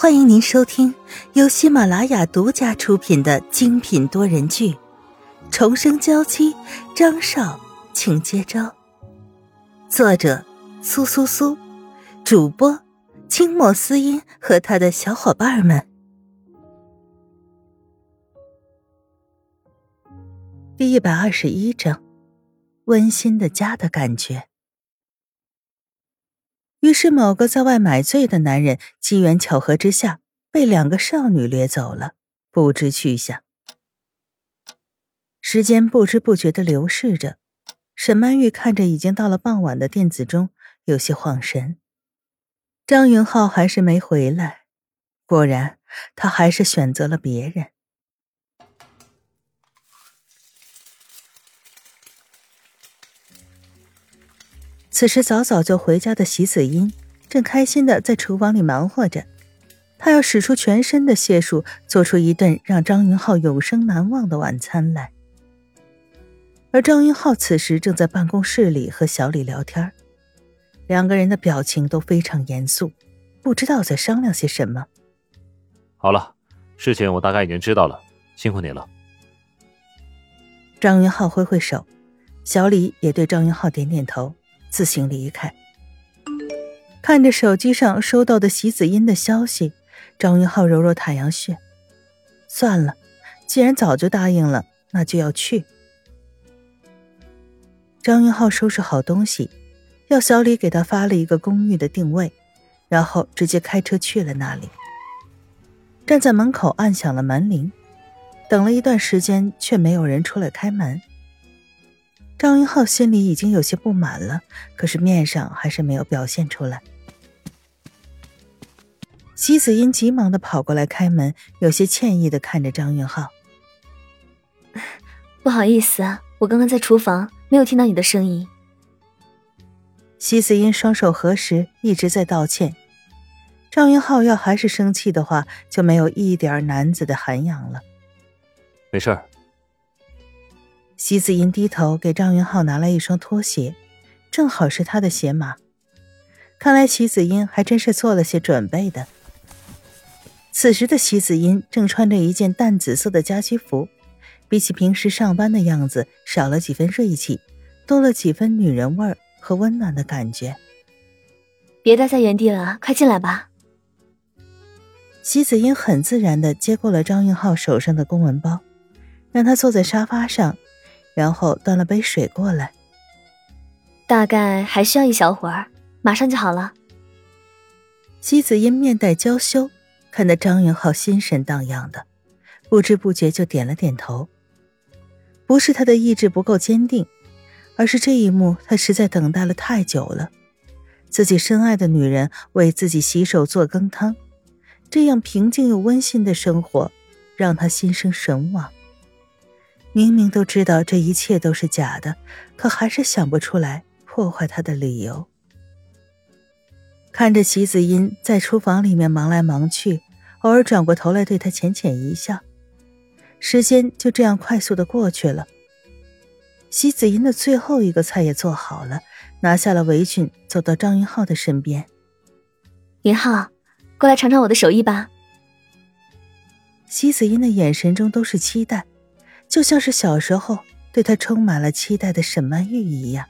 欢迎您收听由喜马拉雅独家出品的精品多人剧《重生娇妻》，张少，请接招。作者：苏苏苏，主播：清末思音和他的小伙伴们。第一百二十一章，温馨的家的感觉。于是，某个在外买醉的男人，机缘巧合之下被两个少女掠走了，不知去向。时间不知不觉的流逝着，沈曼玉看着已经到了傍晚的电子钟，有些晃神。张云浩还是没回来，果然，他还是选择了别人。此时早早就回家的席子英，正开心的在厨房里忙活着。他要使出全身的解数，做出一顿让张云浩永生难忘的晚餐来。而张云浩此时正在办公室里和小李聊天，两个人的表情都非常严肃，不知道在商量些什么。好了，事情我大概已经知道了，辛苦你了。张云浩挥挥手，小李也对张云浩点点头。自行离开，看着手机上收到的席子音的消息，张云浩揉揉太阳穴。算了，既然早就答应了，那就要去。张云浩收拾好东西，要小李给他发了一个公寓的定位，然后直接开车去了那里。站在门口按响了门铃，等了一段时间，却没有人出来开门。张云浩心里已经有些不满了，可是面上还是没有表现出来。席子英急忙的跑过来开门，有些歉意的看着张云浩：“不好意思啊，我刚刚在厨房，没有听到你的声音。”席子英双手合十，一直在道歉。张云浩要还是生气的话，就没有一点男子的涵养了。没事儿。席子英低头给张云浩拿来一双拖鞋，正好是他的鞋码。看来席子英还真是做了些准备的。此时的席子英正穿着一件淡紫色的家居服，比起平时上班的样子，少了几分锐气，多了几分女人味儿和温暖的感觉。别待在原地了，快进来吧。席子英很自然的接过了张云浩手上的公文包，让他坐在沙发上。然后端了杯水过来，大概还需要一小会儿，马上就好了。西子音面带娇羞，看得张云浩心神荡漾的，不知不觉就点了点头。不是他的意志不够坚定，而是这一幕他实在等待了太久了。自己深爱的女人为自己洗手做羹汤，这样平静又温馨的生活，让他心生神往。明明都知道这一切都是假的，可还是想不出来破坏他的理由。看着席子音在厨房里面忙来忙去，偶尔转过头来对他浅浅一笑，时间就这样快速的过去了。席子音的最后一个菜也做好了，拿下了围裙，走到张云浩的身边：“云浩，过来尝尝我的手艺吧。”席子音的眼神中都是期待。就像是小时候对他充满了期待的沈曼玉一样。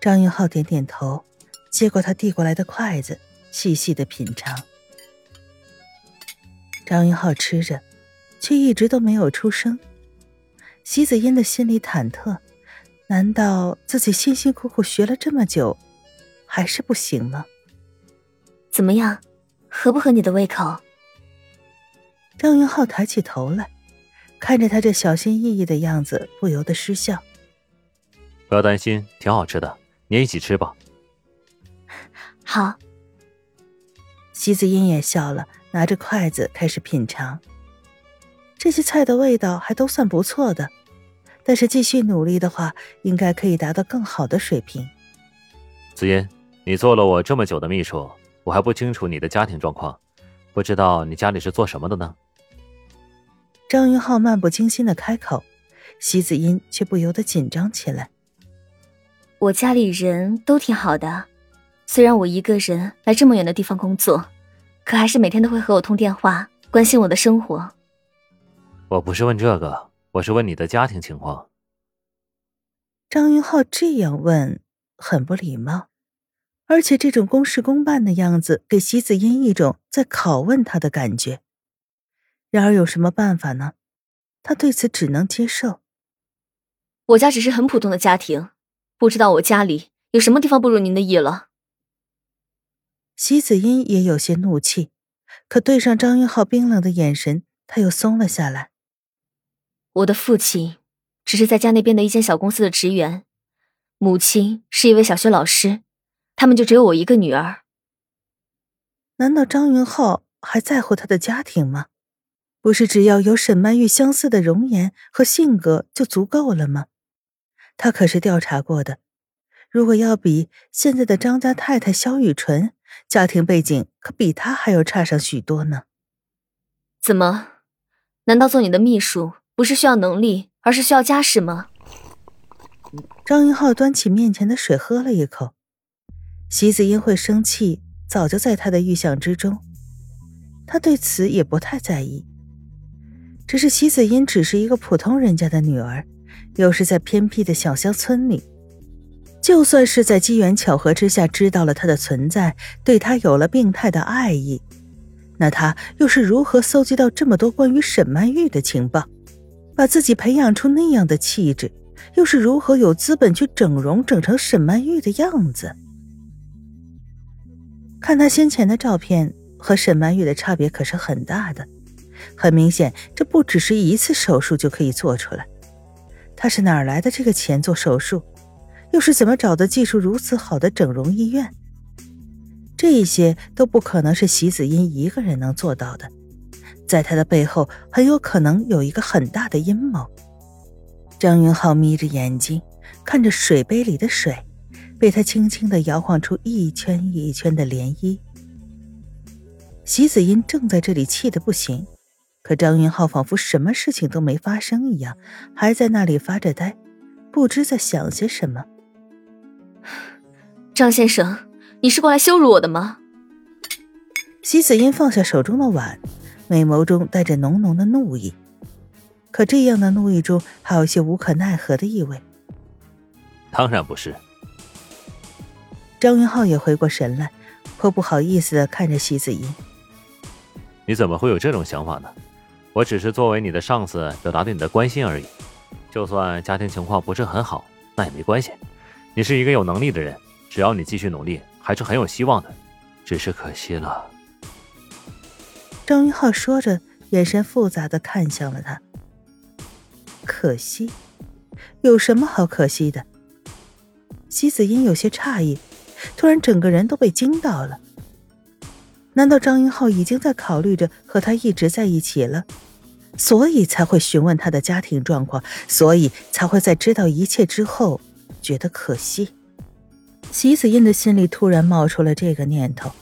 张云浩点点头，接过他递过来的筷子，细细的品尝。张云浩吃着，却一直都没有出声。席子音的心里忐忑，难道自己辛辛苦苦学了这么久，还是不行吗？怎么样，合不合你的胃口？张云浩抬起头来。看着他这小心翼翼的样子，不由得失笑。不要担心，挺好吃的，你也一起吃吧。好。席子英也笑了，拿着筷子开始品尝。这些菜的味道还都算不错的，但是继续努力的话，应该可以达到更好的水平。子音，你做了我这么久的秘书，我还不清楚你的家庭状况，不知道你家里是做什么的呢？张云浩漫不经心的开口，席子音却不由得紧张起来。我家里人都挺好的，虽然我一个人来这么远的地方工作，可还是每天都会和我通电话，关心我的生活。我不是问这个，我是问你的家庭情况。张云浩这样问，很不礼貌，而且这种公事公办的样子，给席子音一种在拷问他的感觉。然而有什么办法呢？他对此只能接受。我家只是很普通的家庭，不知道我家里有什么地方不如您的意了。席子音也有些怒气，可对上张云浩冰冷的眼神，他又松了下来。我的父亲只是在家那边的一间小公司的职员，母亲是一位小学老师，他们就只有我一个女儿。难道张云浩还在乎他的家庭吗？不是只要有沈曼玉相似的容颜和性格就足够了吗？他可是调查过的，如果要比现在的张家太太萧雨纯，家庭背景可比他还要差上许多呢。怎么？难道做你的秘书？不是需要能力，而是需要家世吗？张云浩端起面前的水喝了一口。席子英会生气，早就在他的预想之中，他对此也不太在意。只是席子英只是一个普通人家的女儿，又是在偏僻的小乡村里，就算是在机缘巧合之下知道了他的存在，对他有了病态的爱意，那他又是如何搜集到这么多关于沈曼玉的情报？把自己培养出那样的气质，又是如何有资本去整容整成沈曼玉的样子？看他先前的照片和沈曼玉的差别可是很大的，很明显，这不只是一次手术就可以做出来。他是哪来的这个钱做手术？又是怎么找的技术如此好的整容医院？这一些都不可能是席子音一个人能做到的。在他的背后，很有可能有一个很大的阴谋。张云浩眯着眼睛，看着水杯里的水，被他轻轻的摇晃出一圈一圈的涟漪。席子音正在这里气得不行，可张云浩仿佛什么事情都没发生一样，还在那里发着呆，不知在想些什么。张先生，你是过来羞辱我的吗？席子音放下手中的碗。美眸中带着浓浓的怒意，可这样的怒意中还有些无可奈何的意味。当然不是。张云浩也回过神来，颇不好意思的看着席子音：“你怎么会有这种想法呢？我只是作为你的上司，表达对你的关心而已。就算家庭情况不是很好，那也没关系。你是一个有能力的人，只要你继续努力，还是很有希望的。只是可惜了。”张云浩说着，眼神复杂的看向了他。可惜，有什么好可惜的？席子音有些诧异，突然整个人都被惊到了。难道张云浩已经在考虑着和他一直在一起了，所以才会询问他的家庭状况，所以才会在知道一切之后觉得可惜？席子印的心里突然冒出了这个念头，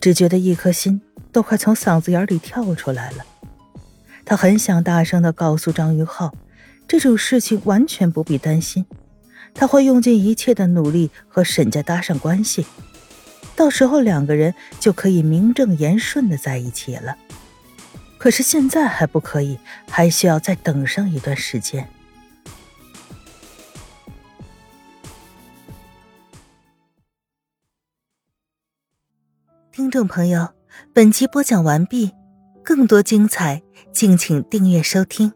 只觉得一颗心。都快从嗓子眼里跳出来了，他很想大声的告诉张云浩，这种事情完全不必担心，他会用尽一切的努力和沈家搭上关系，到时候两个人就可以名正言顺的在一起了。可是现在还不可以，还需要再等上一段时间。听众朋友。本集播讲完毕，更多精彩，敬请订阅收听。